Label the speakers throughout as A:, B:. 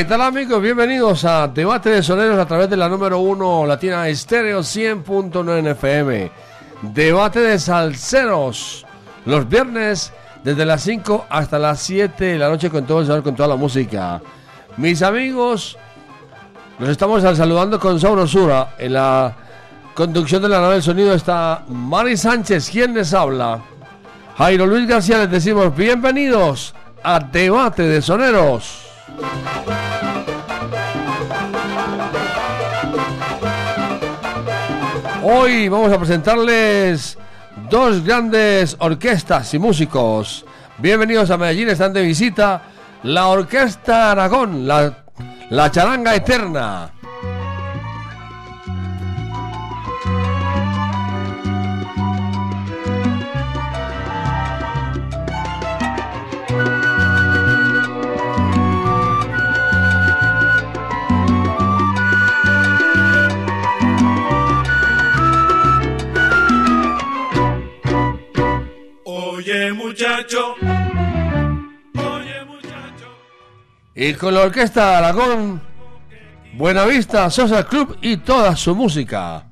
A: ¿Qué tal amigos? Bienvenidos a Debate de Soneros a través de la número 1 Latina Estéreo 100.9 FM. Debate de Salseros. Los viernes desde las 5 hasta las 7 de la noche con todo el sabor, con toda la música. Mis amigos, nos estamos saludando con sabrosura. En la conducción de la nave del sonido está Mari Sánchez, quien les habla. Jairo Luis García, les decimos bienvenidos a Debate de Soneros. Hoy vamos a presentarles dos grandes orquestas y músicos. Bienvenidos a Medellín, están de visita la Orquesta Aragón, la, la Charanga Eterna. Y con la Orquesta Aragón, Buenavista Social Club y toda su música.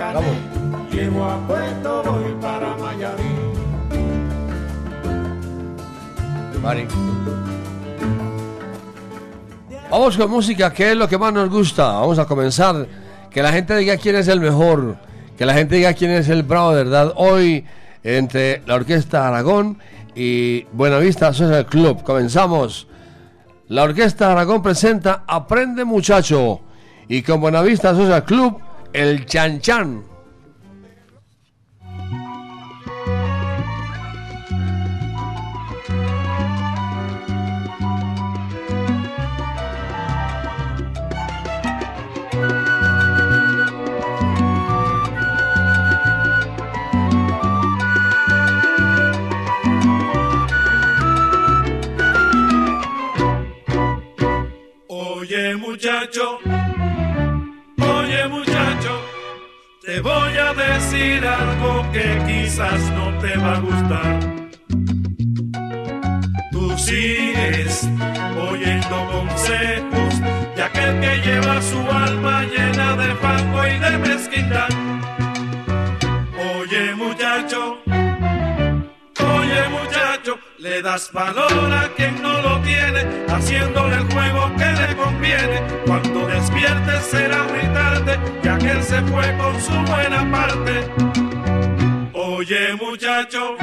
B: Para Macané, llego a Puerto voy para Mayarí.
A: Mari. Vamos con música, que es lo que más nos gusta. Vamos a comenzar. Que la gente diga quién es el mejor. Que la gente diga quién es el bravo, de ¿verdad? Hoy, entre la Orquesta Aragón y Buenavista Social Club. Comenzamos. La Orquesta Aragón presenta Aprende Muchacho. Y con Buenavista Social Club, el Chan Chan.
B: Oye muchacho, te voy a decir algo que quizás no te va a gustar. Tú sigues oyendo consejos de aquel que lleva su alma llena de fango y de mezquindad. Le das valor a quien no lo tiene, haciéndole el juego que le conviene. Cuando despiertes será muy tarde, ya que se fue con su buena parte. Oye muchacho.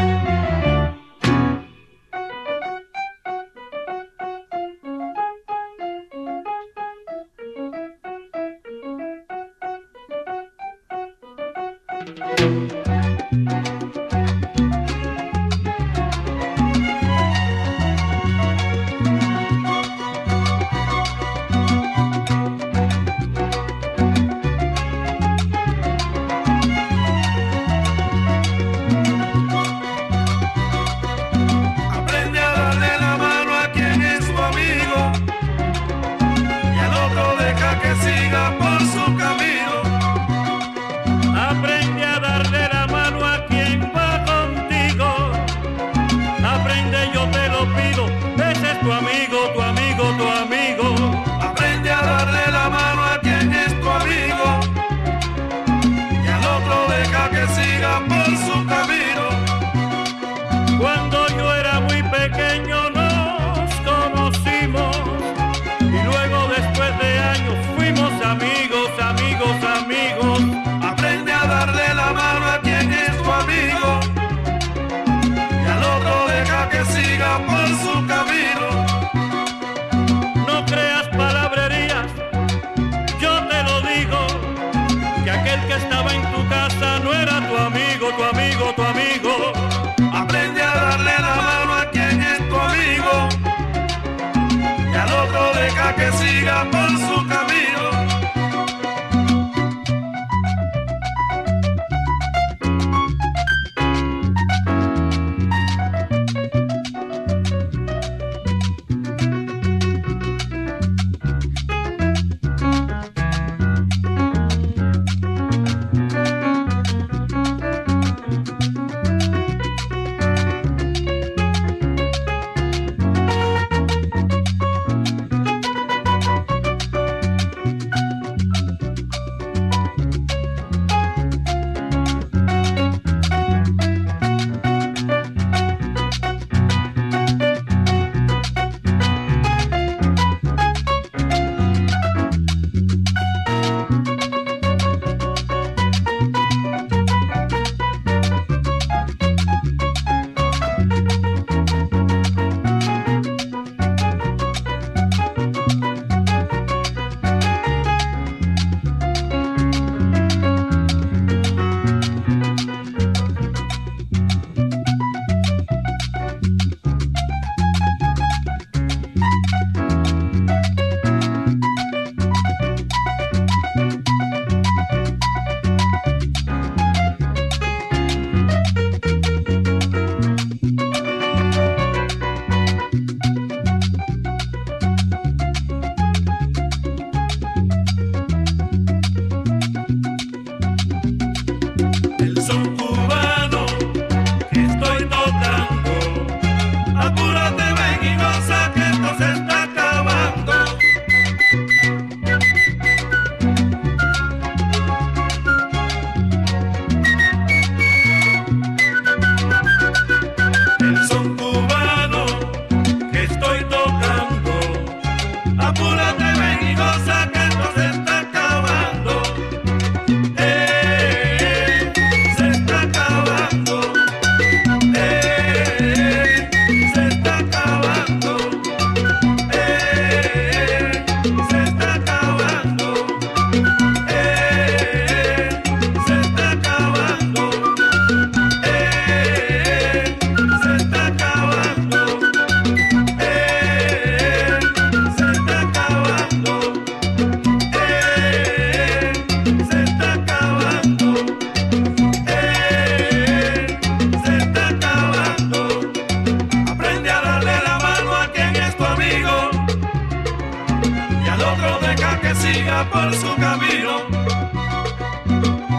B: su camino.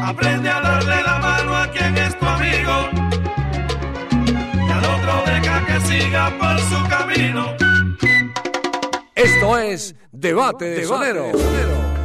B: Aprende a darle la mano a quien es tu amigo. Y al otro deja que siga por su camino. Esto es
C: Debate de, Debate Sonero.
D: de Sonero.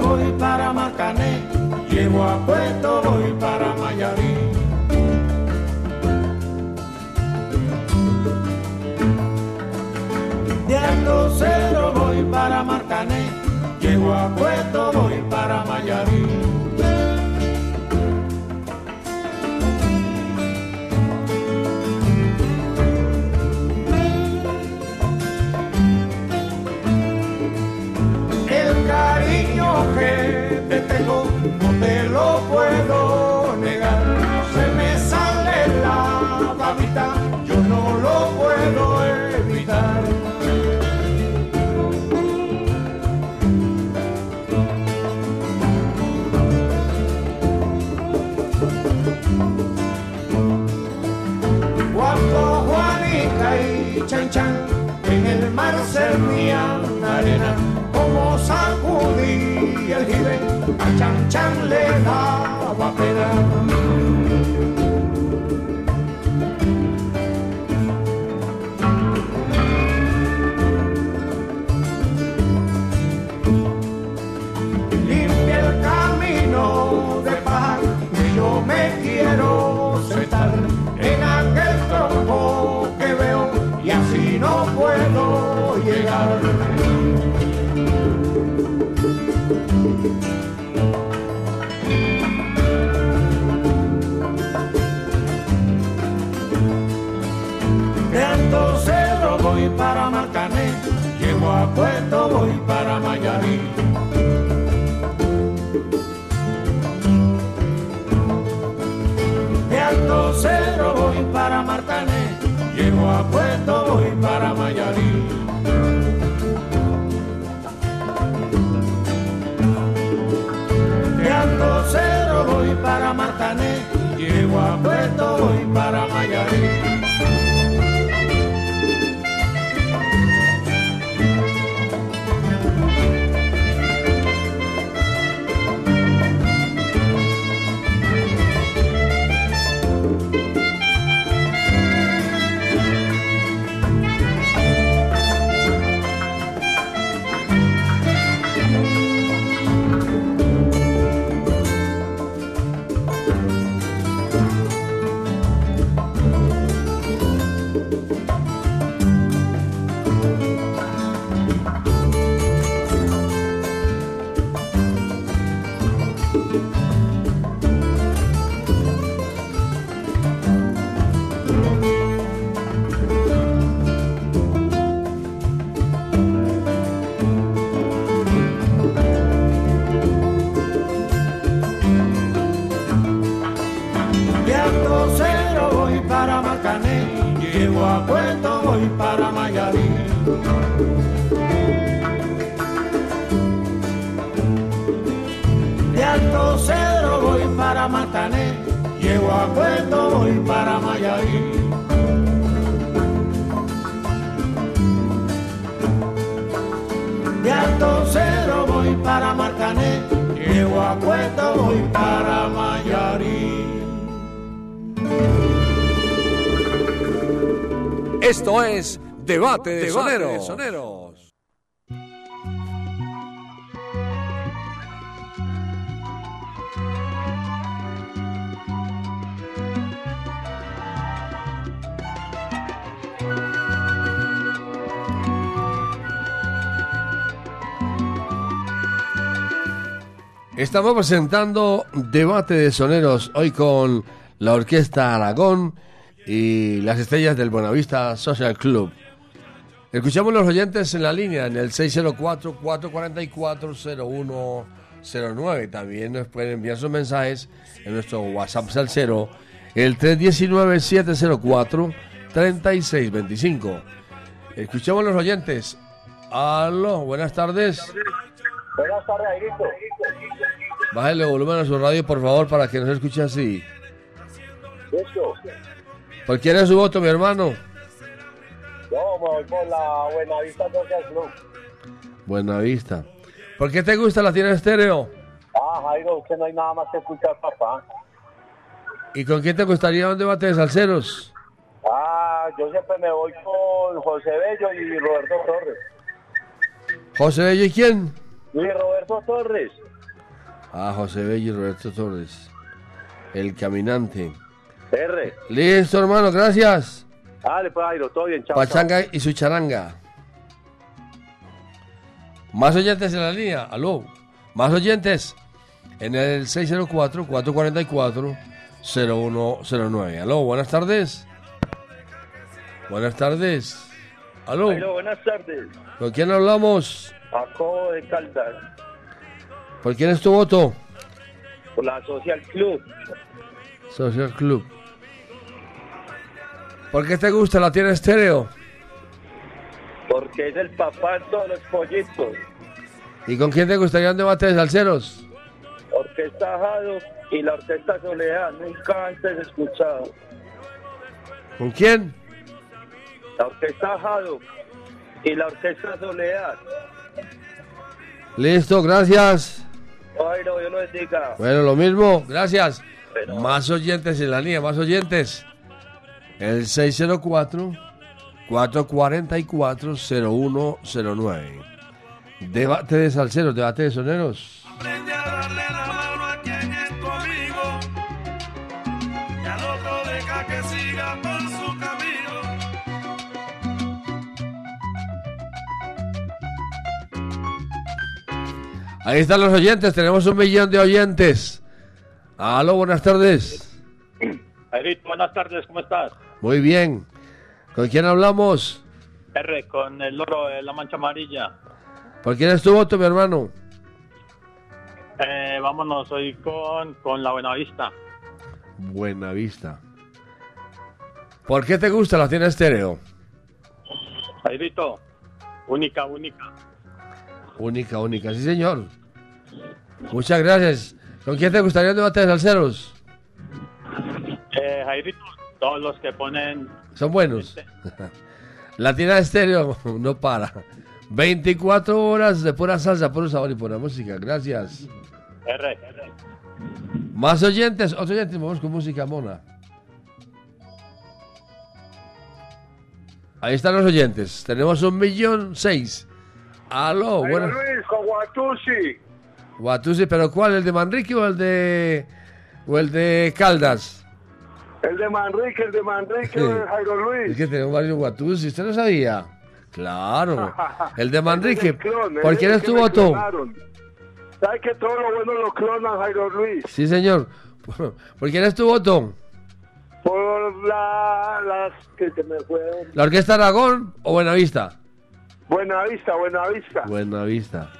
D: voy para Macané, llego a Puerto voy para Mayarí. De Alto Cero voy para Marcané, llego a Puerto voy para Mayarí. en el mar se ría arena, como sacudí el jibe, a chan chan le daba pena. A Puerto voy para Mayarí. De Alto voy para Marcané, llego a Puerto
A: Debate de Soneros. Estamos presentando Debate de Soneros hoy con la Orquesta Aragón y las estrellas del Buenavista Social Club. Escuchamos los oyentes en la línea en el 604-444-0109. También nos pueden enviar sus mensajes en nuestro WhatsApp Salcero, el 319-704-3625. Escuchamos los oyentes. Aló, buenas tardes.
E: Buenas tardes, Airito.
A: Bájale volumen a su radio, por favor, para que nos escuche así. ¿Por quién es su voto, mi hermano?
E: Yo me voy por la Buenavista Social Club.
A: Buena vista. ¿Por qué te gusta la tienda estéreo?
E: Ah, Jairo, usted no hay nada más que escuchar, papá.
A: ¿Y con quién te gustaría un debate de salseros?
E: Ah, yo siempre me voy con José Bello y Roberto Torres.
A: José Bello y quién?
E: Y Roberto Torres.
A: Ah, José Bello y Roberto Torres. El caminante.
E: R.
A: Listo, hermano, gracias.
E: Dale, pues, Jairo, todo bien, chao. chao.
A: Pachanga y su charanga. Más oyentes en la línea. Aló. Más oyentes en el 604-444-0109. Aló, buenas tardes. Buenas tardes. Aló.
E: Jairo, buenas tardes.
A: ¿Con quién hablamos?
E: Jacobo de Caldas,
A: ¿Por quién es tu voto?
E: por la Social Club.
A: Social Club. ¿Por qué te gusta la tienda estéreo?
E: Porque es el papá de todos los pollitos.
A: ¿Y con quién te gustaría un debate de salseros?
E: Orquesta Jado y la Orquesta Soledad, nunca antes escuchado.
A: ¿Con quién?
E: La Orquesta Jado y la Orquesta Soledad.
A: Listo, gracias.
E: Lo.
A: Bueno, lo mismo, gracias.
E: Pero-
A: Más oyentes en la línea, más oyentes el 604-444-0109. Debate de salseros, debate de soneros.
B: Aprende a darle la mano a quien es tu amigo y al otro deja que siga por su camino.
A: Ahí están los oyentes, tenemos un millón de oyentes. Aló, buenas tardes.
F: Buenas tardes, ¿cómo estás?
A: Muy bien. ¿Con quién hablamos?
F: R, con el loro de la mancha amarilla.
A: ¿Por quién es tu voto, mi hermano?
F: Eh, vámonos hoy con, con la Buenavista.
A: Buena vista. ¿Por qué te gusta la tienda estéreo?
F: Jairito, única, única.
A: Única, única, sí señor. Muchas gracias. ¿Con quién te gustaría un debate de salseros?
F: Eh, Jairito, todos los que ponen...
A: Son buenos. La tienda estéreo no para. 24 horas de pura salsa, puro sabor y pura música. Gracias.
F: R, R.
A: Más oyentes, otros oyentes, vamos con música mona. Ahí están los oyentes. Tenemos un millón seis. Aló,
G: Bueno,
A: bueno.
G: Luis, con Guatusi.
A: Guatusi, pero ¿cuál? ¿El de Manrique o el de o el de Caldas?
G: El de Manrique, el de Manrique, el Jairo Luis.
A: Es que tenemos varios Guatusi, ¿usted no sabía? Claro. El de Manrique. ¿Por quién
G: es
A: es
G: el
A: tu
G: que me
A: voto?
G: clonaron. ¿Sabes que todo lo bueno lo clonan, Jairo Luis?
A: Sí, señor. ¿Por quién es tu voto?
G: Por la, las que se me fueron.
A: ¿La Orquesta Aragón o Buenavista?
G: Buenavista, Buenavista.
A: Buenavista.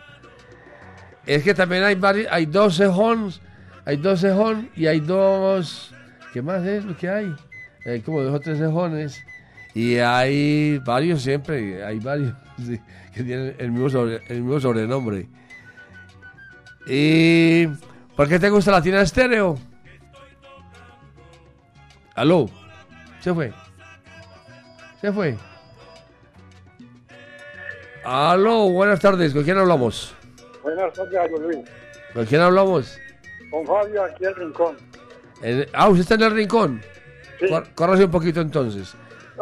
A: Es que también hay varios, hay dos cejons, hay dos cejón y hay dos, ¿qué más es lo que hay? Hay como dos o tres cejones y hay varios siempre, hay varios sí, que tienen el mismo, sobre- el mismo sobrenombre. ¿Y por qué te gusta la tienda estéreo? ¿Aló? Se fue. Se fue. Aló, buenas tardes, ¿con quién hablamos?
G: Buenas tardes, Luis.
A: ¿Con quién hablamos?
G: Con Fabio aquí al rincón.
A: En- ah, usted está en el rincón.
G: Sí.
A: Cor- córrase un poquito entonces.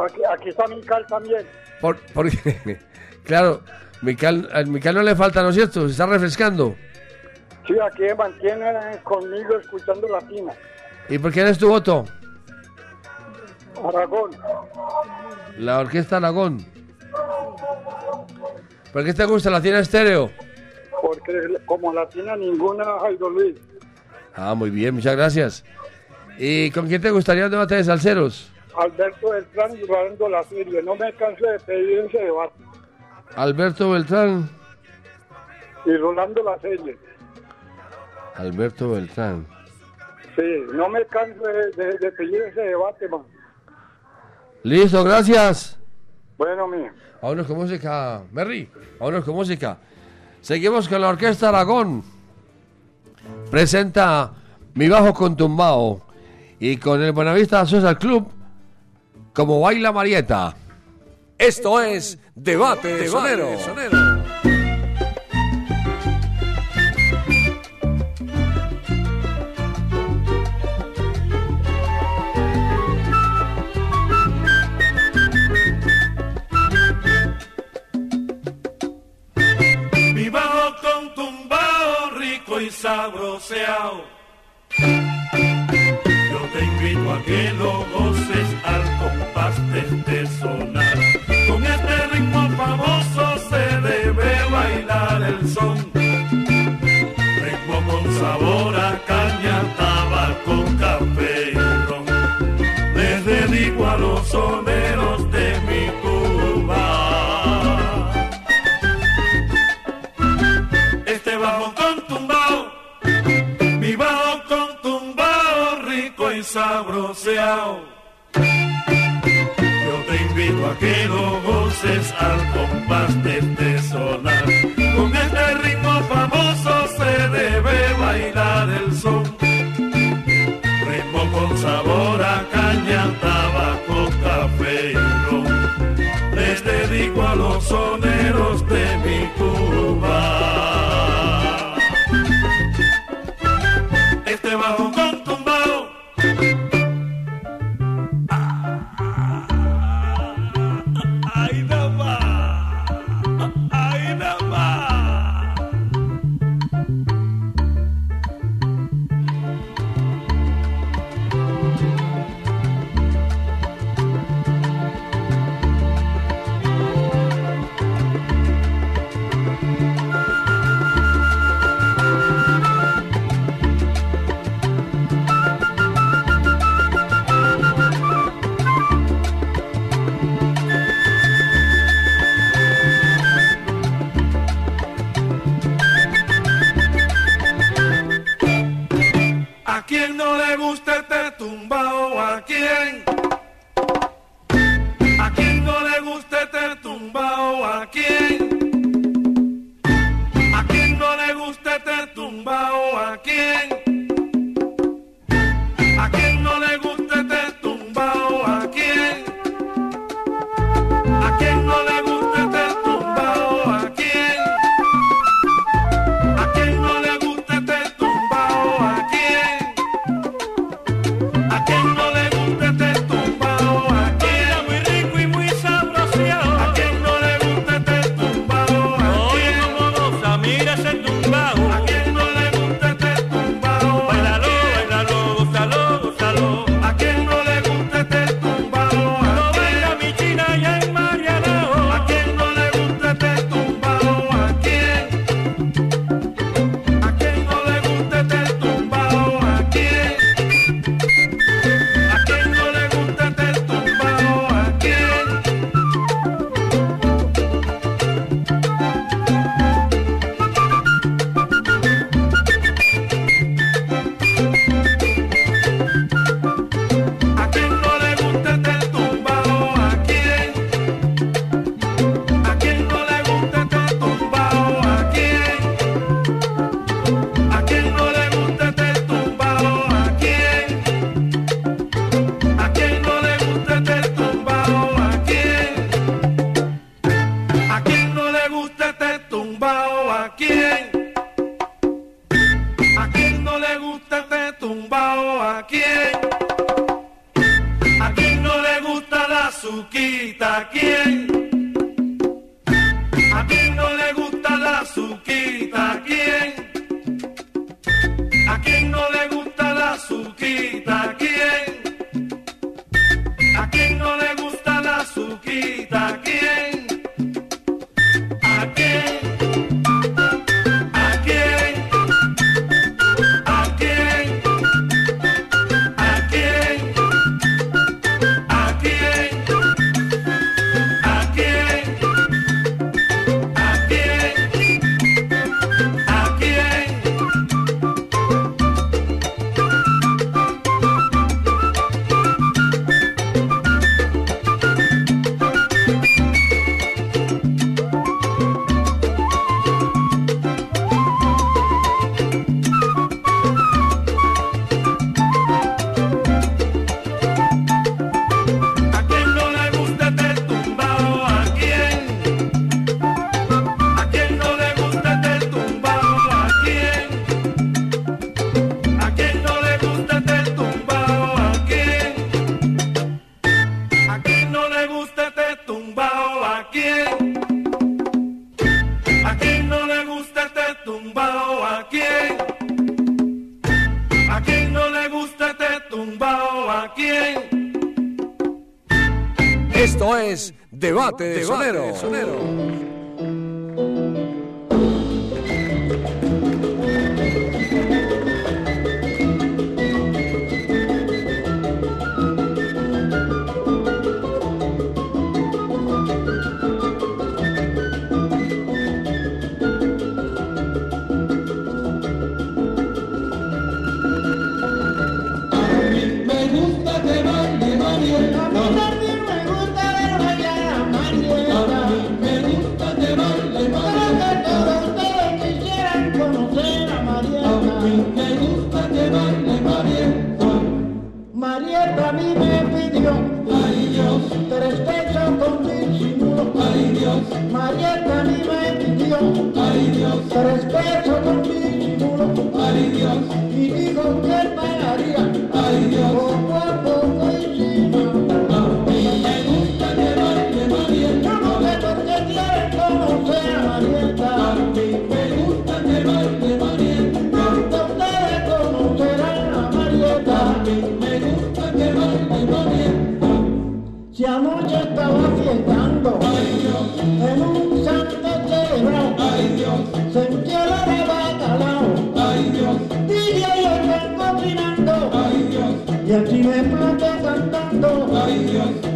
G: Aquí, aquí está Mical también.
A: Por, porque, claro, Mical, al Mical no le falta, ¿no es cierto? Se está refrescando.
G: Sí, aquí me mantiene conmigo escuchando latina.
A: ¿Y por quién es tu voto?
G: Aragón.
A: La Orquesta Aragón. ¿Por qué te gusta la tienda estéreo?
G: Porque como latina ninguna, Jairo Luis.
A: Ah, muy bien, muchas gracias. ¿Y con quién te gustaría un debate de salseros?
G: Alberto Beltrán y Rolando La Serie. No me canso de pedir ese debate.
A: Alberto Beltrán.
G: Y Rolando La Serie.
A: Alberto Beltrán.
G: Sí, no me canso de, de- de pedir ese debate, man.
A: Listo, gracias.
G: Bueno, mío.
A: Vámonos con música, Merry. Vámonos con música. Seguimos con la Orquesta Aragón. Presenta Mi Bajo con Tumbao. Y con el Buenavista Social Club, como baila Marieta.
H: Esto es Debate de Sonero.
B: Mi bajo con tumbao rico y sabroseado. Que lo goces al compás de este sonar. Con este ritmo famoso se debe bailar el son. Ritmo con sabor a caña, tabaco, café y ron. Les dedico a los sabroseado. Yo te invito a que lo goces al compás azuquita quién? ¿A quién no le gusta la azuquita quién? ¿A quién no le gusta la azuquita quién? ¿A quién no le gusta la azuquita quién?
D: Y el araba ay Dios. Tiene ayer tan cocinando,
I: ay Dios. Y aquí me pasa cantando, ay Dios.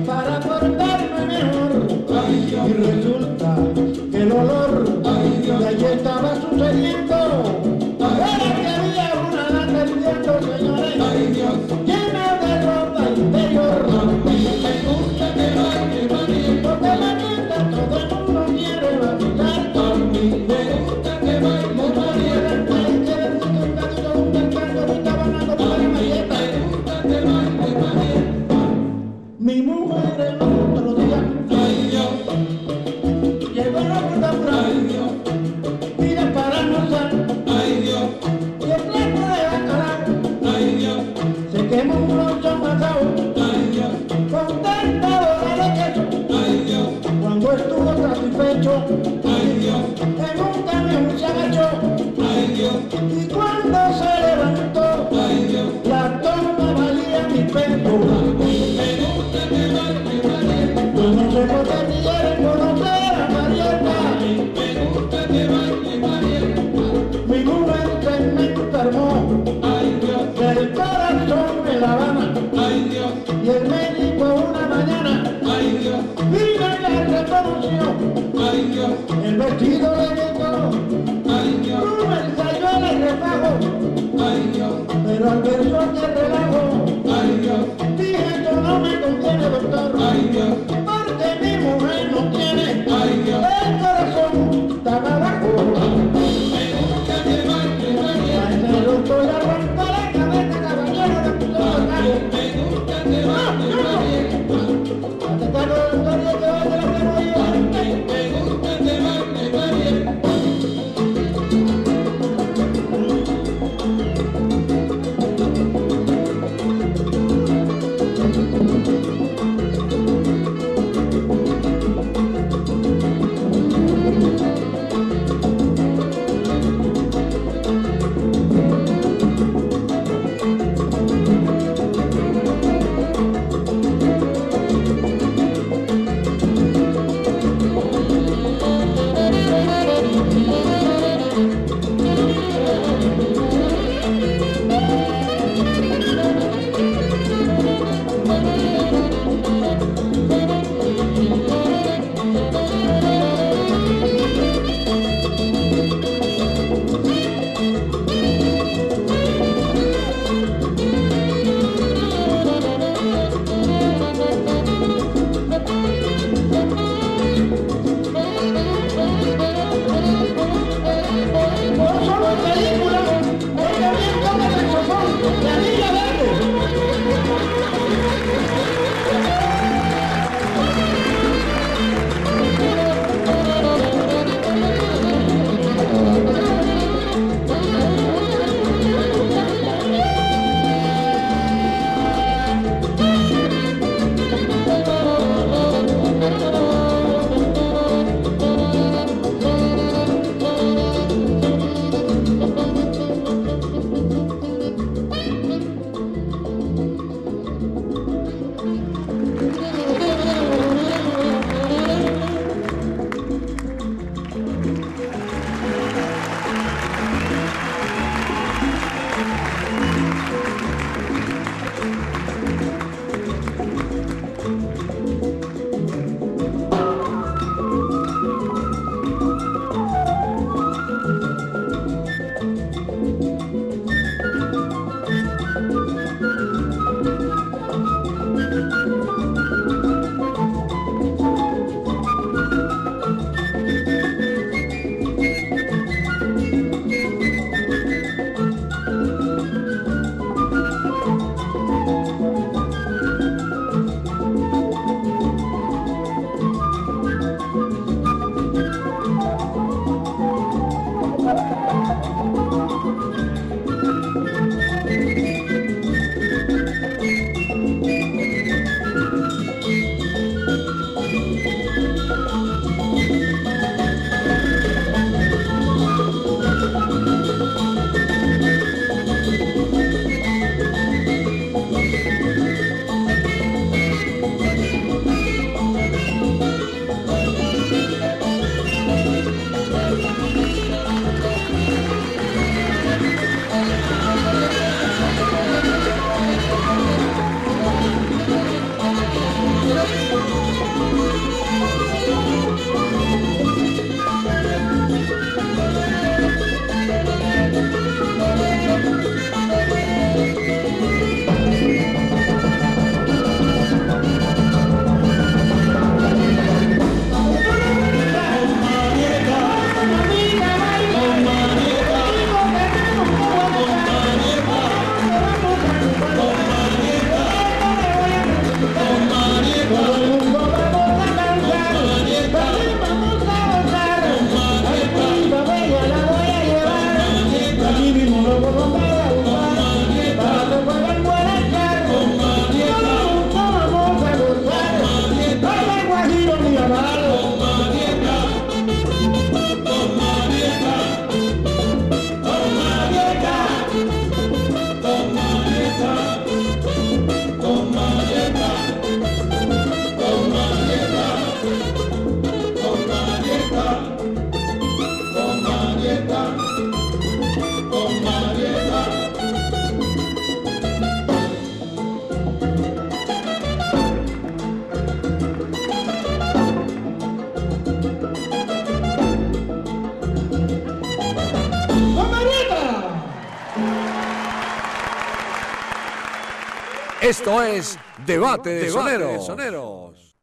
I: Esto
A: es Debate de Soneros.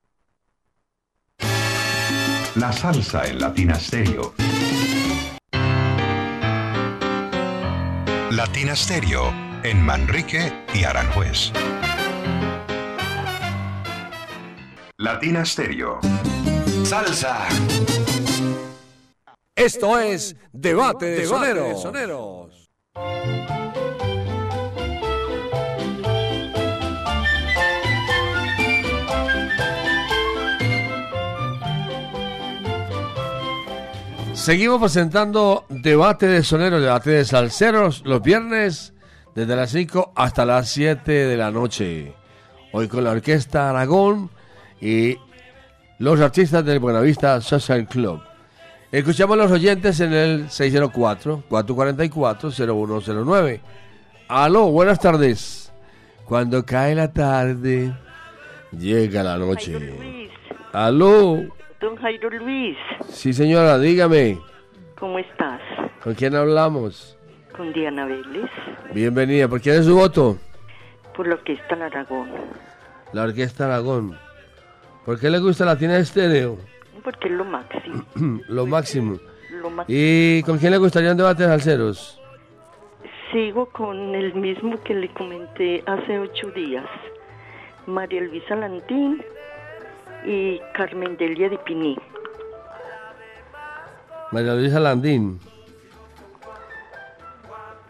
J: La salsa en Latina Stereo. Latina Stereo en Manrique y Aranjuez. Latina Stereo. Salsa.
A: Esto es Debate de Soneros. Seguimos presentando debate de soneros, debate de salseros los viernes desde las 5 hasta las 7 de la noche. Hoy con la Orquesta Aragón y los artistas del Buenavista Social Club. Escuchamos a los oyentes en el 604-444-0109. Aló, buenas tardes. Cuando cae la tarde, llega la noche. Aló.
K: Don Jairo Luis,
A: Sí, señora, dígame.
K: ¿cómo estás?
A: ¿Con quién hablamos?
K: Con Diana Vélez,
A: Bienvenida. ¿Por quién es su voto?
K: por está en Aragón,
A: La Orquesta Aragón. ¿Por qué le gusta la Latina Estéreo?
K: porque es lo máximo,
A: Lo máximo.
K: lo máximo.
A: ¿Y con quién le gustaría un debate de salseros?
K: Sigo con el mismo que le comenté hace ocho días, María Luisa Lantín y Carmen Delia de Piní.
A: María Luisa Landín.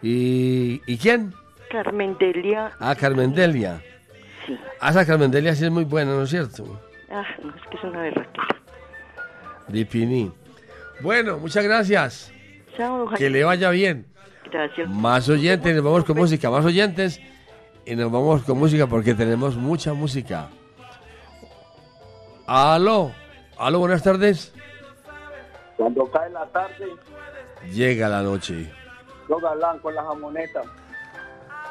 A: ¿Y, ¿y quién?
K: Carmen Delia,
A: Ah, Carmen Delia.
K: sí.
A: Ah, esa Carmen Delia sí es muy buena, ¿no es cierto?
K: Ah, no, es que es una berraquera.
A: Dipini. Bueno, muchas gracias.
K: Chao,
A: Que le vaya bien.
K: Gracias.
A: Más oyentes, nos vamos con música. Más oyentes y nos vamos con música porque tenemos mucha música. Aló. Aló, buenas tardes.
E: Cuando cae la tarde,
A: Llega la noche.
E: yo galán con la jamoneta.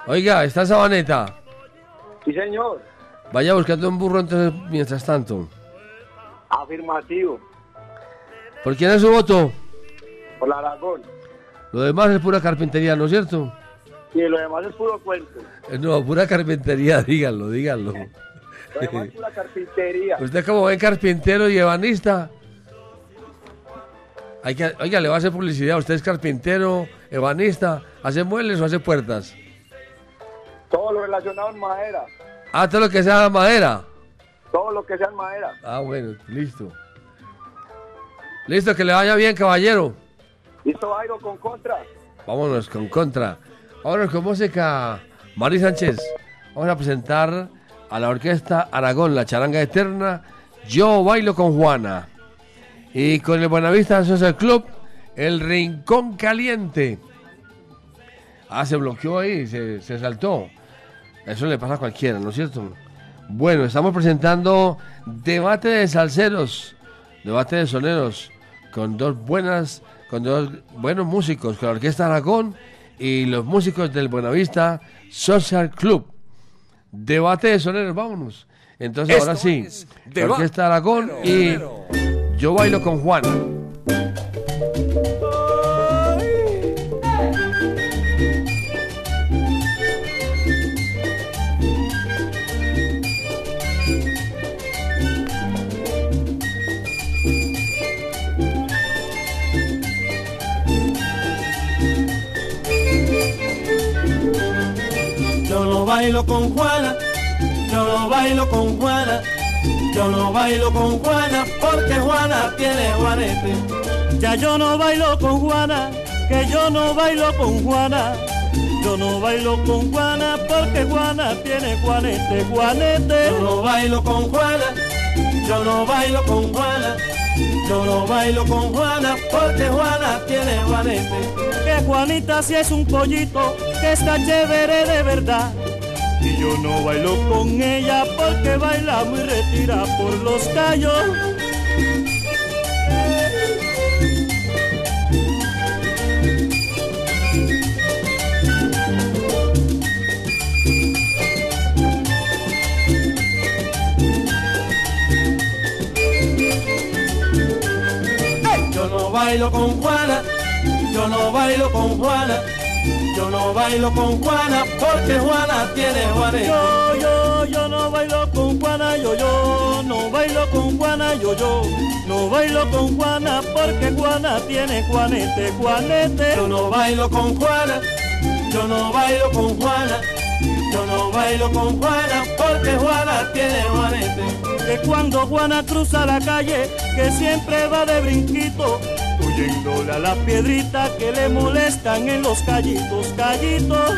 A: Oiga, ¿está Sabaneta?
E: Sí, señor.
A: Vaya buscando un burro entonces mientras tanto.
E: Afirmativo.
A: ¿Por quién es su voto?
E: Por la Aragón.
A: Lo demás es pura carpintería, ¿no es cierto?
E: Y lo demás es puro cuento.
A: No, pura carpintería, díganlo, díganlo.
E: Carpintería.
A: Usted como buen carpintero y ebanista. Hay que, oiga, le va a hacer publicidad. Usted es carpintero, ebanista, hace muebles o hace puertas.
E: Todo lo relacionado en madera.
A: Ah, todo lo que sea madera.
E: Todo lo que sea en madera.
A: Ah, bueno, listo. Listo, que le vaya bien, caballero.
E: ¿Listo, Jairo, con contra?
A: Vámonos con contra. Vámonos con música. Mari Sánchez. Vamos a presentar a la orquesta Aragón, la charanga eterna. Yo bailo con Juana. Y con el Buenavista Social Club, el Rincón Caliente. Ah, se bloqueó ahí, se, se saltó. Eso le pasa a cualquiera, ¿no es cierto? Bueno, estamos presentando debate de salseros, debate de soneros, con dos buenas, con dos buenos músicos, con la Orquesta Aragón y los músicos del Buenavista Social Club. Debate de soneros, vámonos. Entonces
L: Esto
A: ahora sí,
L: es
A: Orquesta Aragón y Yo bailo con Juana.
M: Bailo con Juana, yo no bailo con Juana, yo no bailo con Juana porque Juana tiene juanete.
N: Ya yo no bailo con Juana, que yo no bailo con Juana. Yo no bailo con Juana porque Juana tiene Juanete, Juanete.
M: Yo no bailo con Juana, yo no bailo con Juana, yo no bailo con Juana porque Juana tiene juanete.
N: Que Juanita si es un pollito que está chévere de verdad. Yo no bailo con ella porque baila muy retira por los callos.
M: Yo no bailo con Juana, yo no bailo con Juana, yo no bailo con Juana porque Juana tiene juanete.
N: Yo, no bailo con Juana porque Juana tiene Juanete, Juanete.
M: Yo no bailo con Juana, yo no bailo con Juana, yo no bailo con Juana porque Juana tiene Juanete.
N: Que cuando Juana cruza la calle, que siempre va de brinquito, huyéndole a las piedritas que le molestan en los callitos, callitos.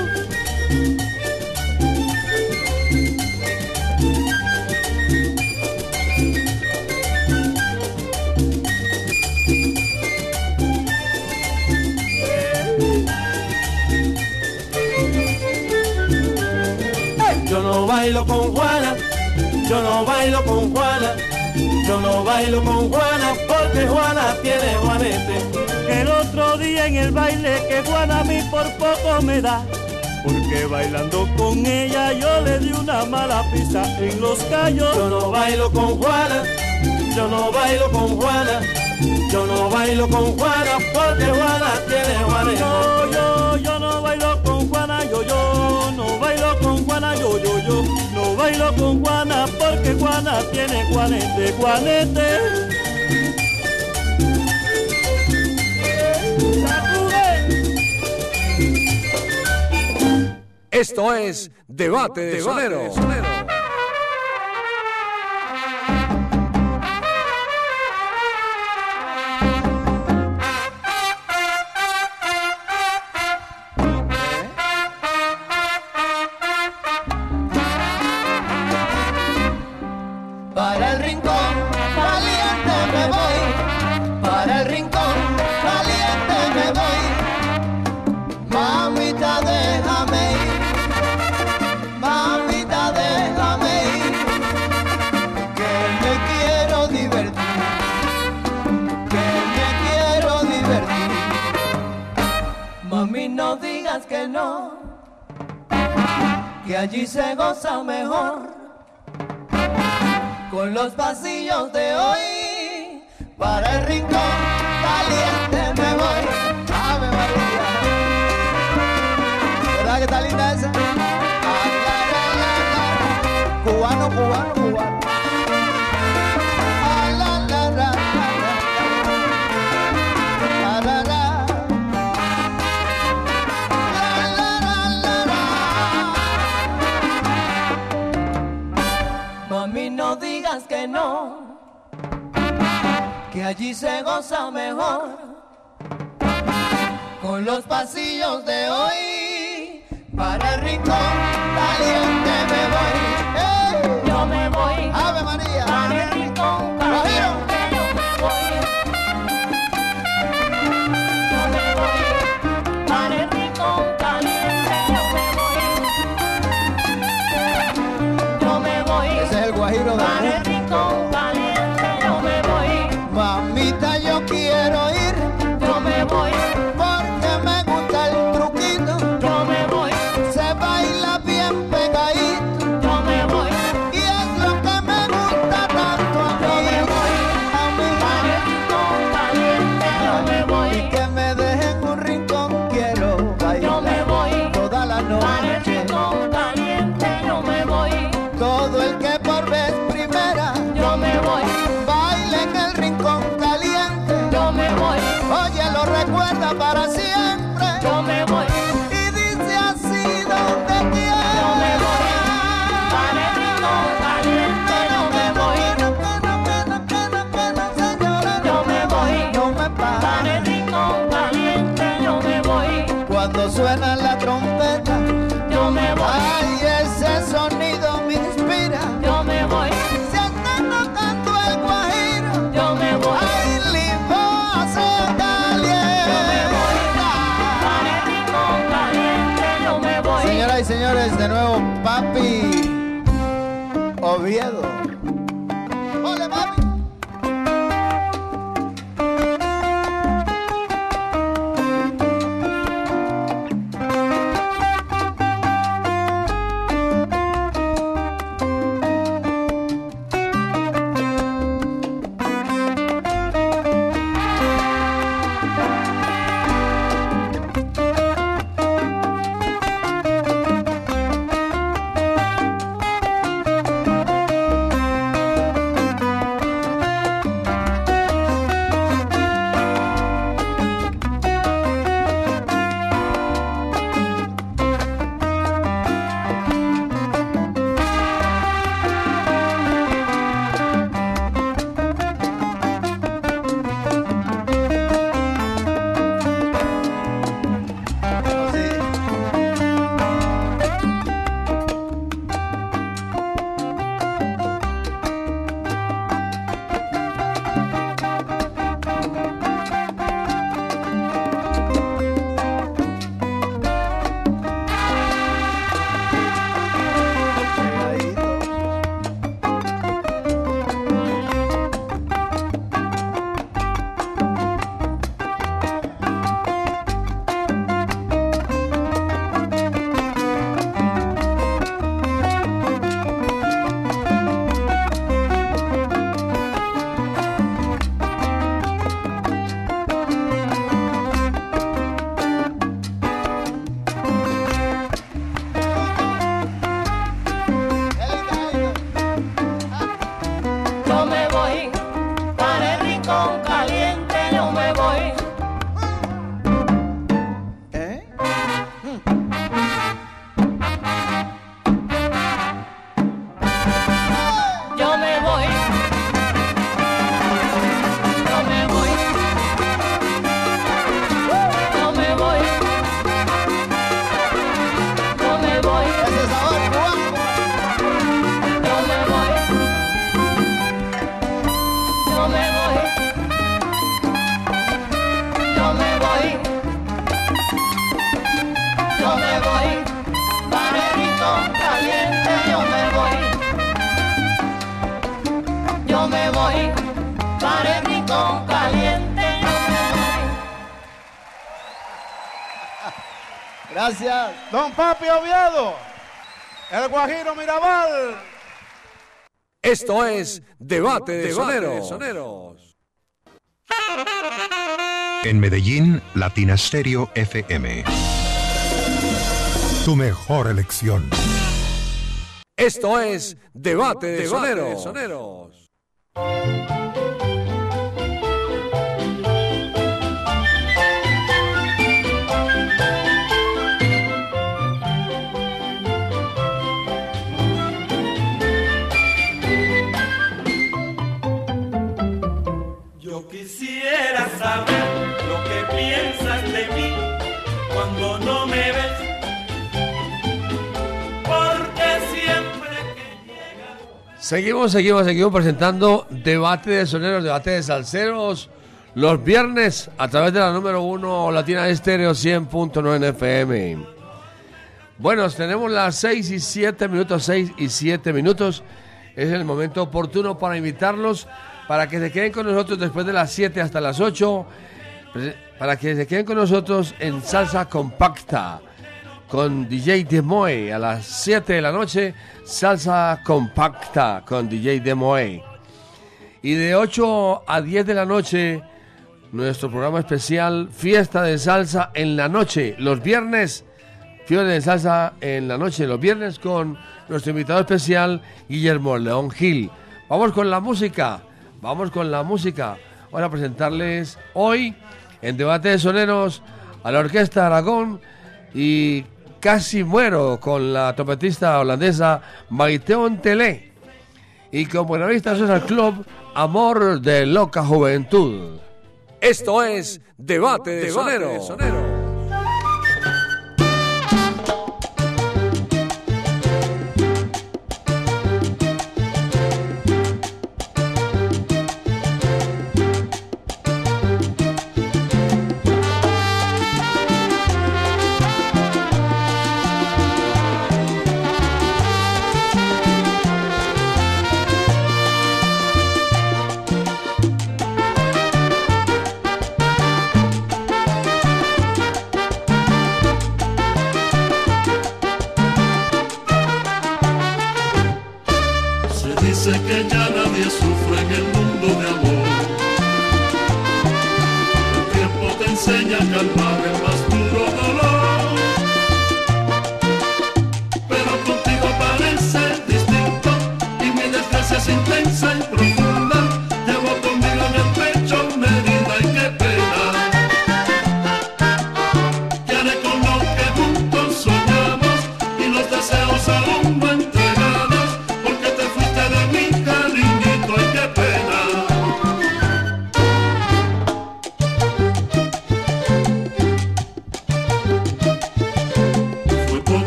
M: Bailo con Juana, yo no bailo con Juana, yo no bailo con Juana porque Juana tiene Juanete.
N: El otro día en el baile que Juana a mí por poco me da. Porque bailando con ella yo le di una mala pista en los callos.
M: Yo no bailo con Juana, yo no bailo con Juana, yo no bailo con Juana porque Juana tiene Juanete.
N: Yo, yo, yo no bailo con Juana, yo, yo, no bailo con Juana, yo, yo, yo, bailo con Juana porque Juana tiene Juanete, Juanete.
A: Esto es Debate de Soneros.
O: Allí se goza mejor con los pasillos de hoy. Para el rincón que allí se goza mejor. Con los pasillos de hoy, para el Papi Oviedo,
P: el Guajiro Mirabal.
Q: Esto es Debate de Soneros.
J: En Medellín, Latina Stereo FM. Tu mejor elección.
Q: Esto es Debate de Soneros.
M: Yo
A: Seguimos, seguimos, seguimos presentando debate de soneros, debate de salseros. Los viernes a través de la número uno Latina Estéreo 100.9 FM. Bueno, tenemos las 6 y 7 minutos, 6 y 7 minutos. Es el momento oportuno para invitarlos para que se queden con nosotros después de las 7 hasta las 8. prese- Para que se queden con nosotros en Salsa Compacta con DJ Demoe a las 7 de la noche. Salsa Compacta con DJ Demoe. Y de 8 a 10 de la noche, nuestro programa especial Fiesta de Salsa en la noche. Los viernes, Fiesta de Salsa en la noche. Los viernes con nuestro invitado especial Guillermo León Gil. Vamos con la música. Vamos con la música. Voy a presentarles hoy en Debate de Soneros a la Orquesta Aragón y Casi Muero con la trompetista holandesa Maiteon Telé y con Buenavista Social Club Amor de Loca Juventud.
Q: Esto es Debate de Soneros.
B: Se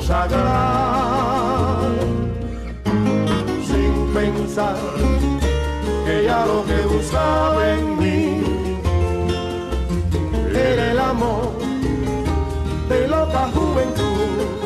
R: Consagrar, sin pensar que ya lo que buscaba en mí era el amor de loca juventud.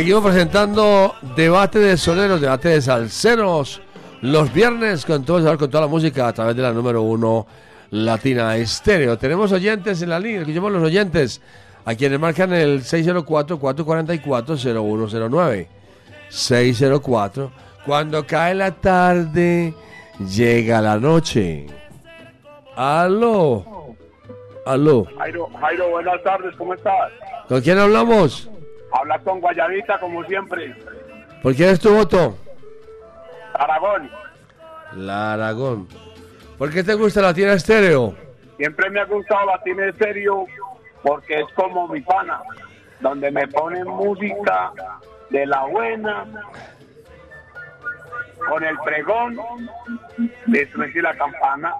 A: Seguimos presentando Debate de Soneros, Debate de Salseros. Los viernes con todo, el con toda la música a través de la número uno Latina Estéreo. Tenemos oyentes en la línea, escuchemos los oyentes a quienes marcan el 604-444-0109. 604. Cuando cae la tarde, llega la noche. Aló. Aló.
S: Jairo, Jairo, buenas tardes, ¿cómo estás?
A: ¿Con quién hablamos?
S: Hablas con Guayabita, como siempre.
A: ¿Por quién es tu voto?
S: Aragón,
A: La Aragón. ¿Por qué te gusta la tierra estéreo?
S: siempre me ha gustado Latina en serio porque es como mi pana, donde me ponen música de la buena, con el pregón, después y la campana.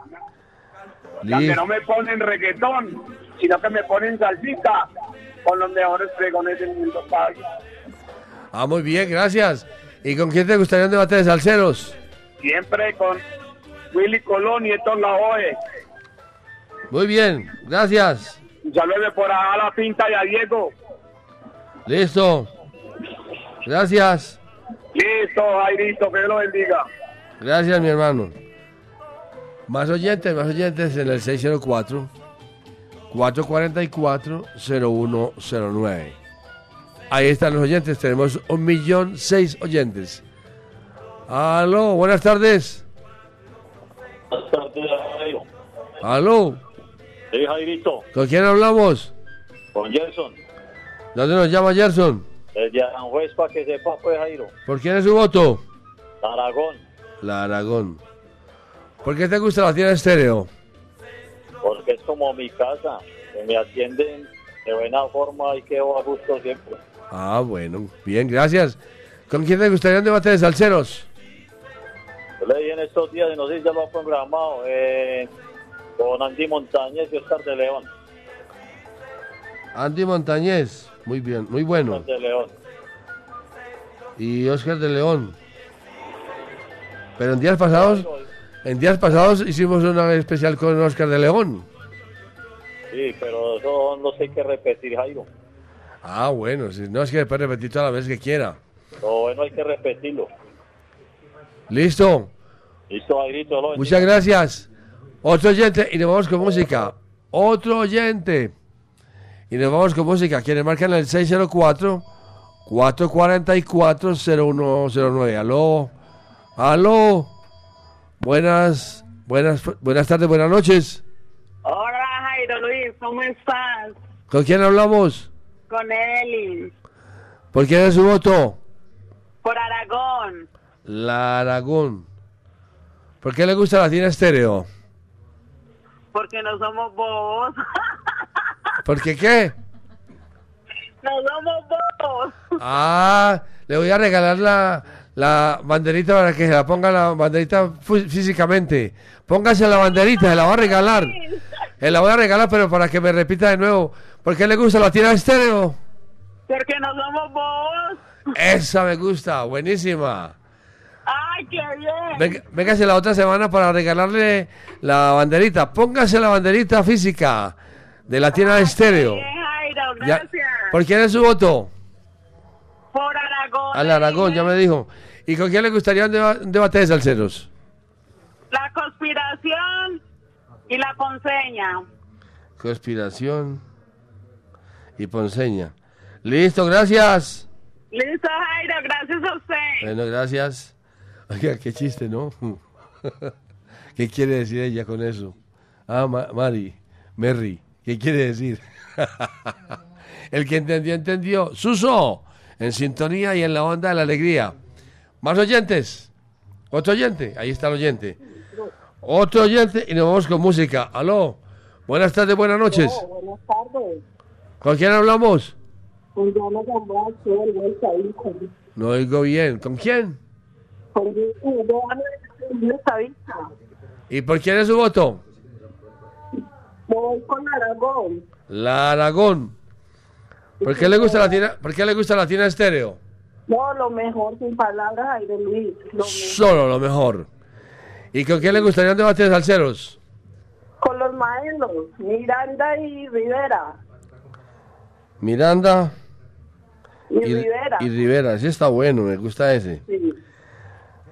S: Donde no me ponen reggaetón, sino que me ponen salsita con los mejores pregones del mundo, padre.
A: Ah, muy bien, gracias. ¿Y con quién te gustaría un debate de salseros?
S: Siempre con Willy Colón y Héctor Lavoe.
A: Muy bien, gracias.
S: Un saludo por allá a la pinta y a Diego.
A: Listo. Gracias.
S: Listo, Jairito, que Dios lo bendiga.
A: Gracias, mi hermano. Más oyentes, más oyentes en el 604 444 0109. Ahí están los oyentes, tenemos un millón seis oyentes. Aló, buenas tardes. Aló,
T: Sí, Jairito,
A: ¿con quién hablamos?
T: con Gerson.
A: ¿Dónde nos llama Gerson?
T: Desde Aranjuez para que sepa, pues, Jairo.
A: ¿Por quién es su voto?
T: Aragón,
A: La Aragón. ¿Por qué te gusta la tienda estéreo?
T: Porque es como mi casa, que me atienden de buena forma y quedo a gusto siempre.
A: Ah, bueno, bien, gracias. ¿Con quién te gustaría un debate de salseros?
T: Yo le en estos días, y no sé si ya lo ha programado, eh, con Andy Montañez y Oscar de León.
A: Andy Montañez, muy bien, muy bueno.
T: Oscar de León.
A: Y Oscar de León. Pero en días pasados, en días pasados hicimos una especial con Oscar de León.
T: Sí, pero eso no sé qué repetir, Jairo.
A: Ah, bueno, si no es que después repetir todas las veces que quiera.
T: Lo bueno hay que repetirlo.
A: Listo,
T: Listo, Jairito, lo
A: muchas gracias. Otro oyente y nos vamos con música. Otro oyente. Y nos vamos con música. Quienes marcan el 604 444 0109. Aló. Aló. Buenas, buenas, buenas tardes, buenas noches.
U: Hola Jairo Luis, ¿cómo estás?
A: ¿Con quién hablamos?
U: Con Eli,
A: ¿Por quién es su voto?
U: por Aragón,
A: La Aragón. ¿Por qué le gusta la tienda estéreo?
U: porque no somos bobos.
A: ¿Por qué qué?
U: no somos bobos.
A: Ah, le voy a regalar la, la banderita para que se la ponga la banderita físicamente. Póngase la banderita, se la voy a regalar. Se la voy a regalar, pero para que me repita de nuevo. ¿Por qué le gusta la tienda estéreo?
U: Porque no somos bobos.
A: Esa me gusta, buenísima.
U: Ay, qué bien.
A: Venga, véngase la otra semana para regalarle la banderita. Póngase la banderita física de la tienda estéreo.
U: Bien, Jairo,
A: Ya-
U: gracias.
A: ¿Por quién es su voto?
U: Aragón.
A: Al Aragón, ya me dijo. ¿Y con quién le gustaría un, deba- un debate de salseros?
U: La conspiración y la ponceña.
A: Conspiración y Ponceña. Listo, gracias.
U: Listo, Jairo, gracias a usted.
A: Bueno, gracias. Oiga, qué chiste, ¿no? ¿Qué quiere decir ella con eso? Ah, Ma- Mari, Merry, ¿qué quiere decir? El que entendió, entendió. Suso, en sintonía y en la onda de la alegría. Más oyentes. Otro oyente. Ahí está el oyente. Otro oyente y nos vamos con música. Aló. Buenas tardes, buenas noches.
U: buenas tardes.
A: ¿Con quién hablamos?
U: Con Diana Gamboa,
A: No oigo bien. ¿Con quién?
U: con Diana.
A: ¿Y por quién es su voto?
U: Voy con Aragón.
A: La Aragón. ¿Por qué le gusta la tienda, ¿por qué le gusta la tienda estéreo?
U: No, lo mejor sin palabras, Jairo Luis. Lo mejor.
A: Solo lo mejor. ¿Y con quién le gustaría un debate de salseros?
U: Con los maestros, Miranda y Rivera.
A: Miranda
U: Y, Rivera.
A: y Rivera. Ese está bueno, me gusta ese.
U: Sí.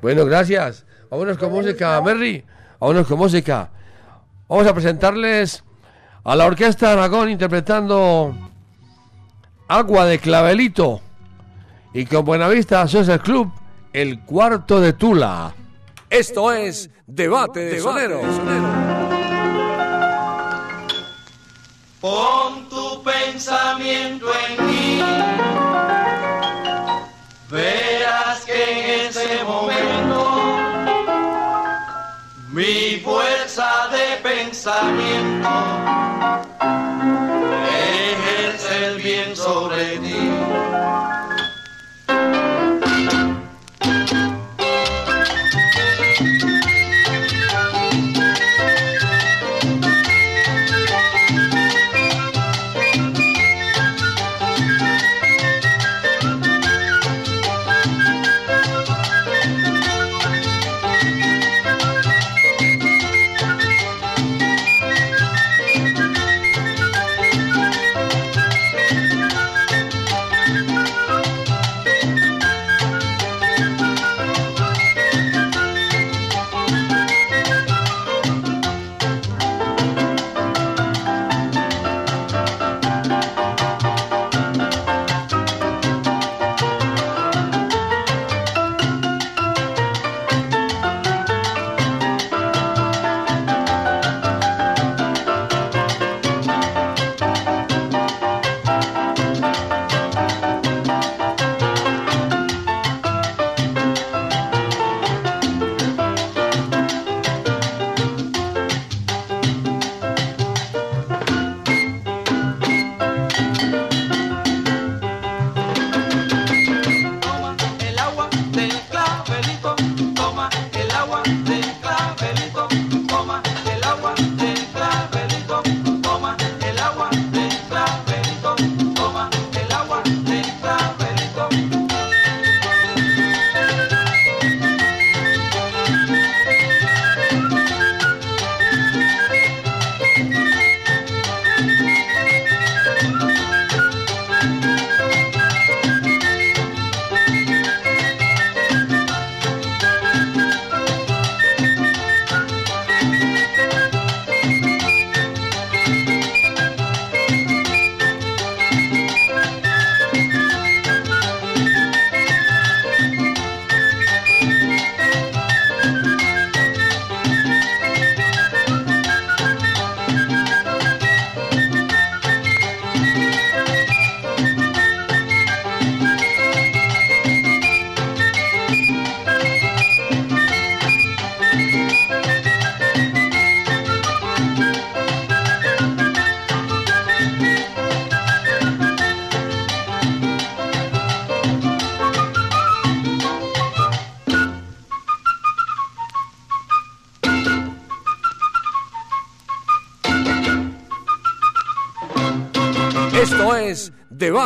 A: Bueno, gracias. Vámonos con música, Merry. Vámonos con música. Vamos a presentarles a la Orquesta Aragón interpretando Agua de Clavelito. Y con Buenavista Social Club, el cuarto de Tula.
C: Esto es Debate de Soneros.
V: Pon tu pensamiento en mí. Verás que en ese momento mi fuerza de pensamiento bien sobre ti.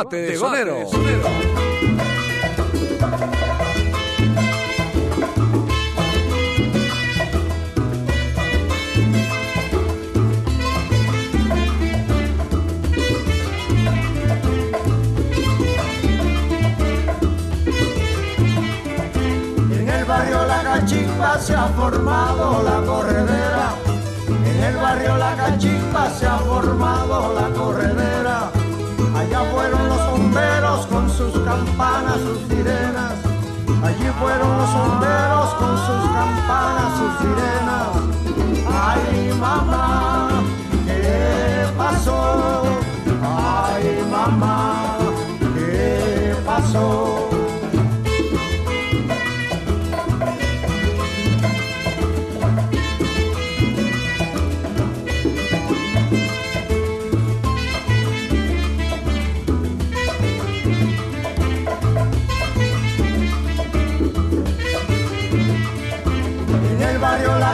A: Debate de Soneros.
D: En el barrio La Cachimba se ha formado la corredera. En el barrio La Cachimba se ha formado la corredera. Allá fueron los bomberos con sus campanas, sus sirenas. Allí fueron los bomberos con sus campanas, sus sirenas. Ay, mamá, ¿qué pasó? Ay, mamá, ¿qué pasó?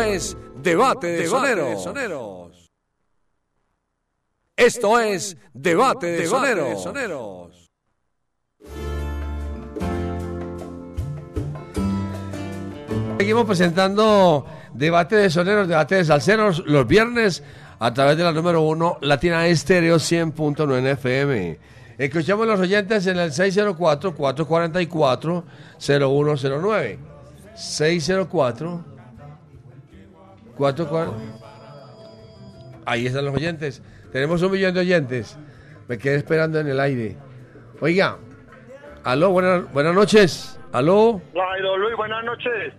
C: Esto es Debate de Soneros. Esto es Debate de Soneros.
A: Seguimos presentando debate de soneros, debate de salseros los viernes a través de la número 1 Latina Estéreo 100.9 FM. Escuchamos a los oyentes en el 604-444-0109. 604 44 Ahí están los oyentes. Tenemos un millón de oyentes. Me quedé esperando en el aire. Oiga, aló, buenas, buenas noches. Aló,
W: Luis, buenas noches.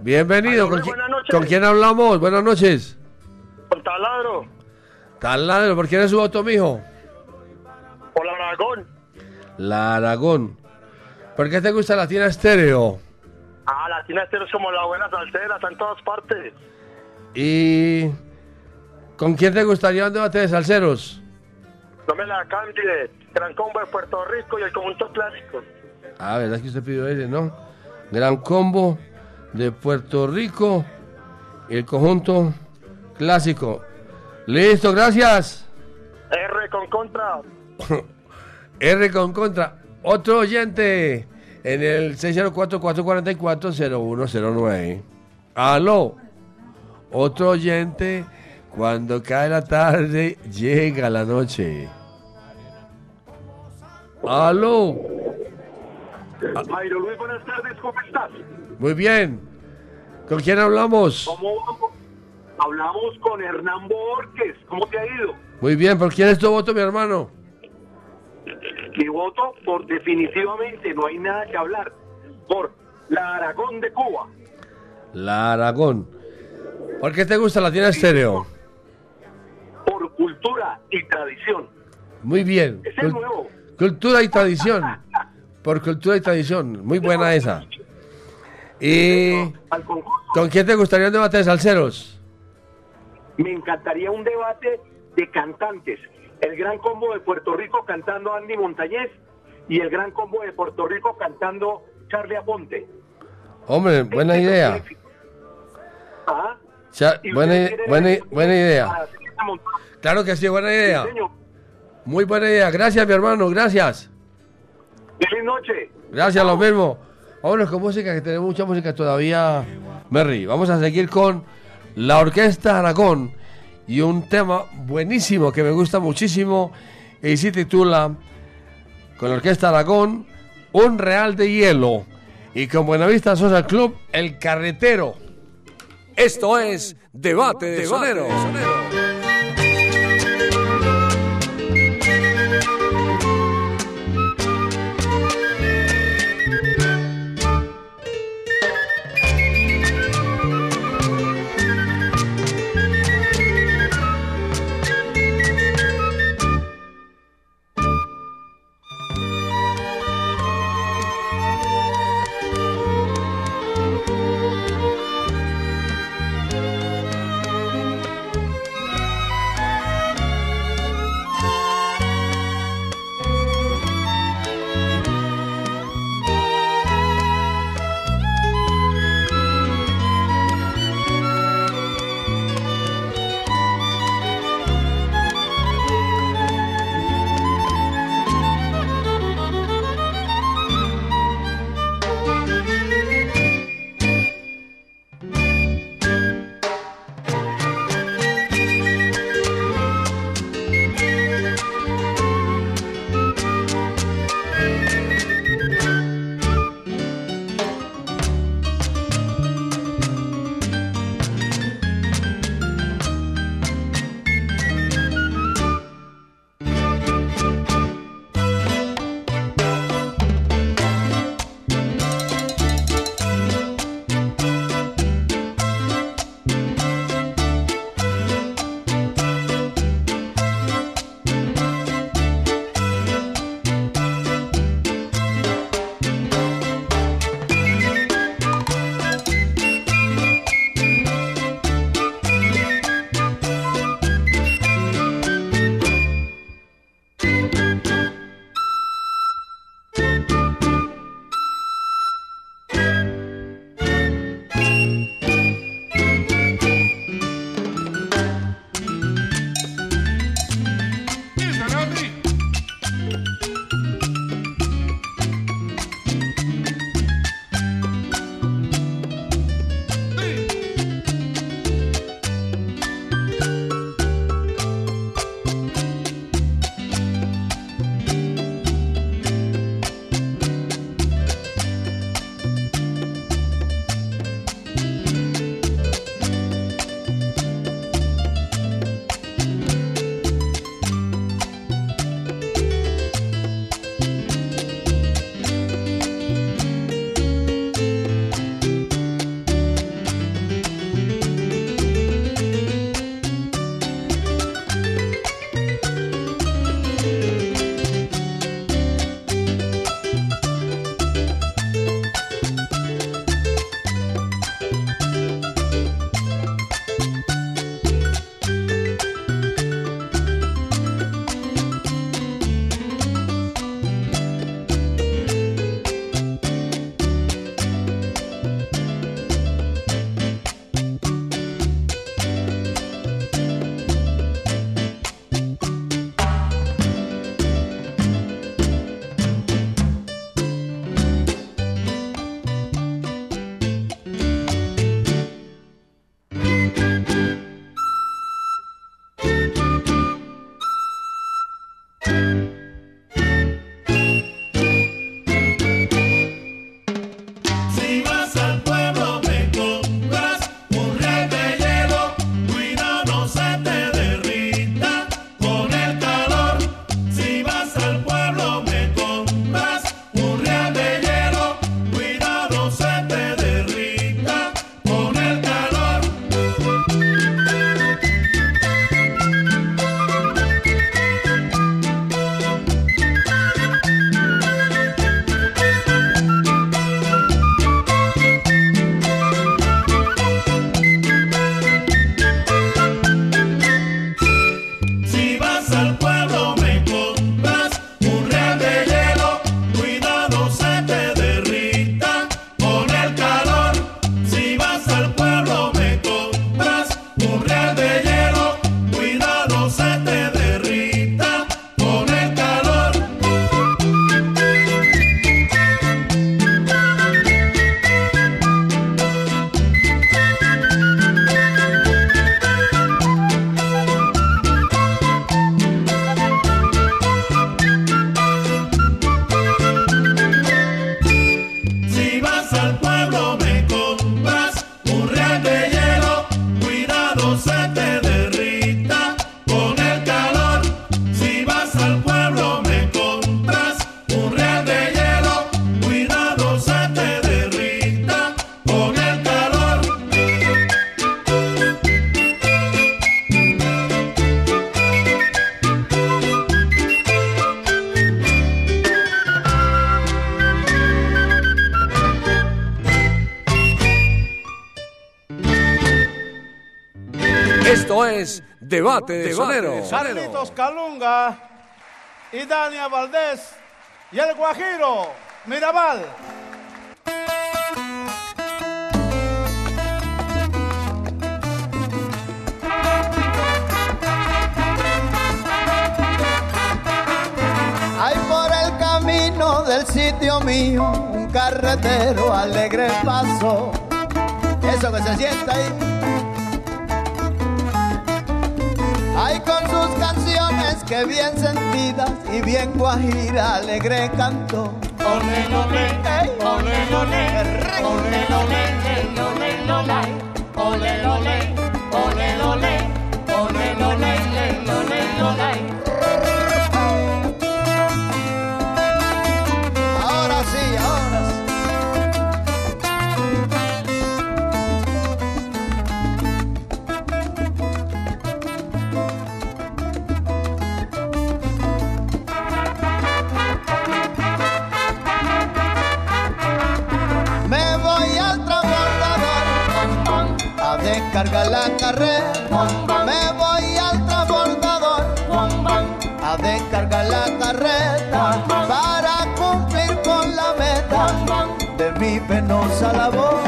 A: bienvenido. ¿Con,
W: Luis,
A: qui-
W: buenas noches.
A: ¿Con quién hablamos? Buenas noches.
W: Con Taladro,
A: Taladro, ¿por quién es su voto, mijo?
W: por Aragón.
A: La Aragón. ¿Por qué te gusta Latina Estéreo?
W: Ah, Latina Estéreo es como la buena salsera, está en todas partes.
A: ¿Y con quién te gustaría un debate de salseros?
W: No me la cambie. Gran Combo de Puerto Rico y el conjunto clásico.
A: Ah, ¿verdad que usted pidió ese, no? Gran combo de Puerto Rico y el conjunto clásico. Listo, gracias.
W: R con contra.
A: R con contra. Otro oyente en el 604-444-0109. Aló. Otro oyente. Cuando cae la tarde, llega la noche. Aló.
W: Jairo Luis, buenas tardes, ¿cómo estás?
A: Muy bien. ¿Con quién hablamos?
W: ¿Cómo vamos? Hablamos con Hernán Borges, ¿cómo te ha ido?
A: Muy bien. ¿Por quién es tu voto, mi hermano?
W: Mi voto, por definitivamente, no hay nada que hablar, por la Aragón de Cuba.
A: La Aragón. ¿Por qué te gusta Latina Estéreo?
W: por cultura y tradición.
A: Muy bien.
W: Es el nuevo.
A: Cultura y tradición. Por cultura y tradición. Muy buena esa. ¿Y con quién te gustaría un debate de salseros?
W: Me encantaría un debate de cantantes. El gran combo de Puerto Rico cantando Andy Montañez y el gran combo de Puerto Rico cantando Charlie Aponte.
A: Hombre, buena idea.
W: ¿Ah?
A: Cha-
W: ¿Y
A: buena, buena, buena idea. Claro que sí, buena idea.
W: Sí.
A: Muy buena idea. Gracias, mi hermano. Gracias.
W: Feliz noche.
A: Gracias, lo mismo. Vámonos con música, que tenemos mucha música todavía. Merry, vamos a seguir con la Orquesta Aragón y un tema buenísimo que me gusta muchísimo y se titula con la Orquesta Aragón Un Real de Hielo. Y con Buenavista Social Club El Carretero.
C: Esto es Debate de
V: la
P: Carlitos Calunga y Dania Valdés y el Guajiro Mirabal.
O: Hay por el camino del sitio mío un carretero alegre paso. Eso que se sienta ahí. Que bien sentidas y bien guajira alegre canto. Ole, ole, ey, ole, ole, qué rico. ole, ole, ey, ole, la carrera. Me voy al transbordador a descargar la carreta para cumplir con la meta de mi penosa labor.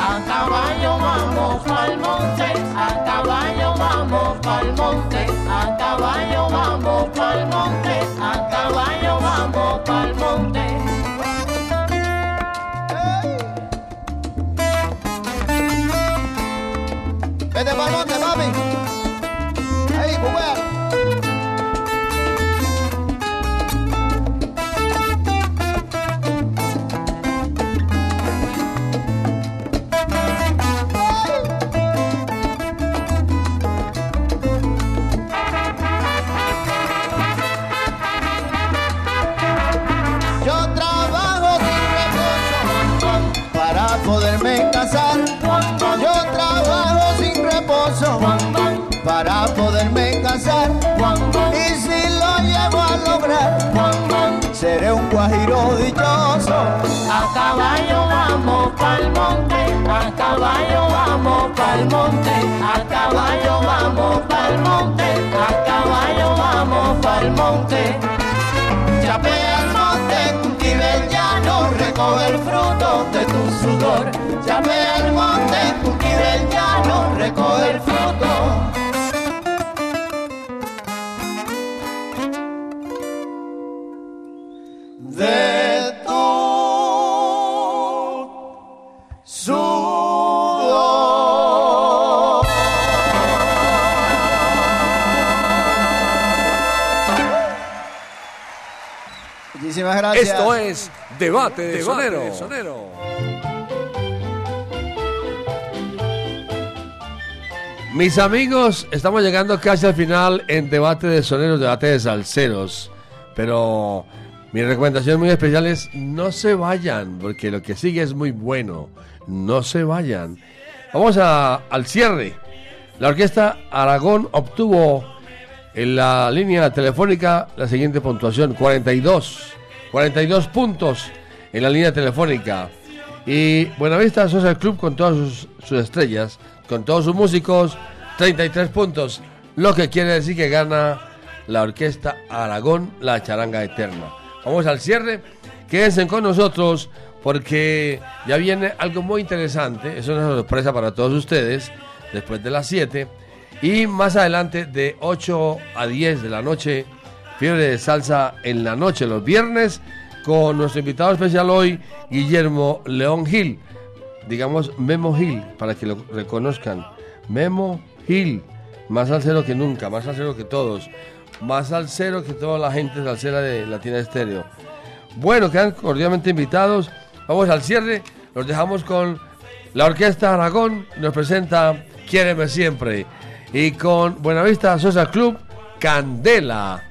X: A caballo vamos pa'l monte, a caballo vamos pa'l monte, a caballo vamos pa'l monte, pa'l monte,
O: a
X: caballo vamos pa'l monte, a caballo vamos pa'l monte.
O: Chapea al monte, cultiva el llano, recoge el fruto de tu sudor. Chapea al monte, cultiva el llano, recoge el fruto. Gracias.
A: Esto es Debate de
O: Debate
A: Sonero.
O: de Sonero.
A: Mis amigos, estamos llegando casi al final en Debate de Soneros, Debate de Salceros. Pero mi recomendación muy especial es no se vayan, porque lo que sigue es muy bueno. No se vayan. Vamos a- al cierre. La orquesta Aragón obtuvo en la línea telefónica la siguiente puntuación, 42. 42 puntos en la línea telefónica. Y Buenavista Social Club con todas sus, sus estrellas, con todos sus músicos, 33 puntos. Lo que quiere decir que gana la orquesta Aragón, la charanga eterna. Vamos al cierre. Quédense con nosotros porque ya viene algo muy interesante. Es una sorpresa para todos ustedes después de las 7. Y más adelante de 8 a 10 de la noche, Fiebre de Salsa en la noche, los viernes, con nuestro invitado especial hoy, Guillermo León Gil. Digamos Memo Gil, para que lo reconozcan. Memo Gil, más salsero que nunca, más salsero que todos. Más salsero que toda la gente salsera de Latina Estéreo. Bueno, quedan cordialmente invitados. Vamos al cierre. Los dejamos con la Orquesta Aragón. Nos presenta Quiéreme Siempre. Y con Buenavista Social Club, Candela.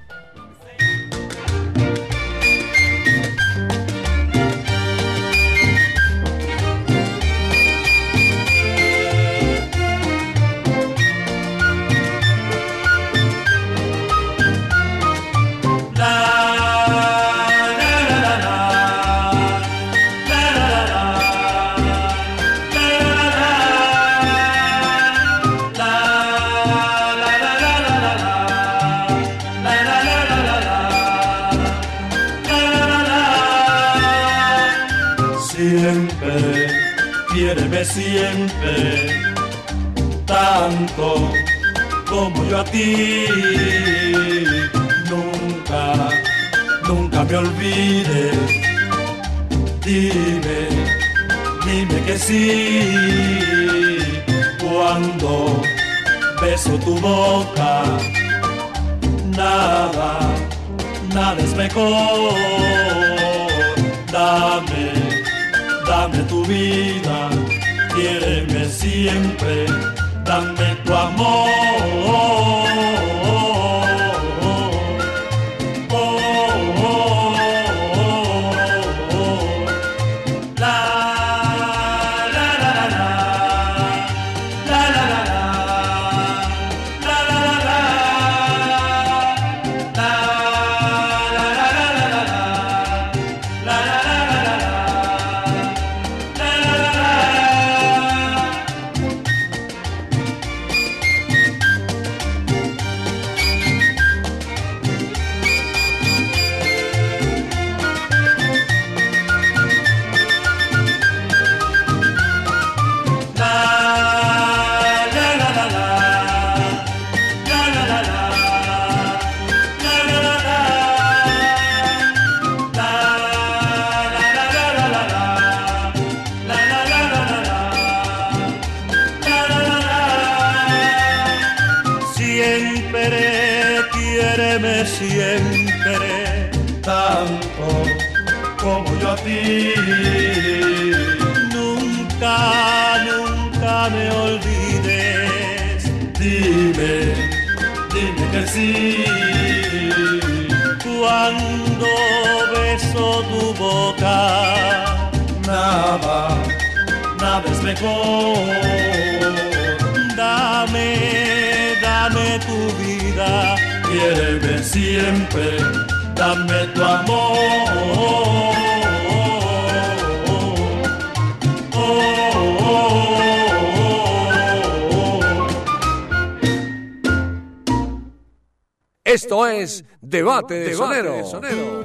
M: Nunca, nunca me olvides. Dime, dime que sí. Cuando beso tu boca, nada, nada es mejor. Dame, dame tu vida, quiéreme siempre
A: Debate de,
I: de sonero.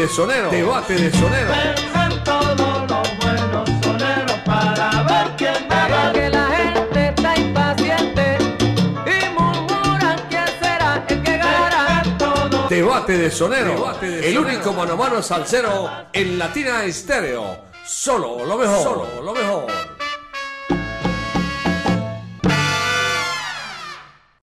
I: de
A: sonero. Debate de sonero.
C: Vengan todos los buenos soneros para ver quién gana. que la gente está impaciente y murmuran quién será el que ganará.
A: Debate de sonero. Debate de el sonero. único mano a mano salsero en Latina Estéreo. Solo lo mejor. Solo.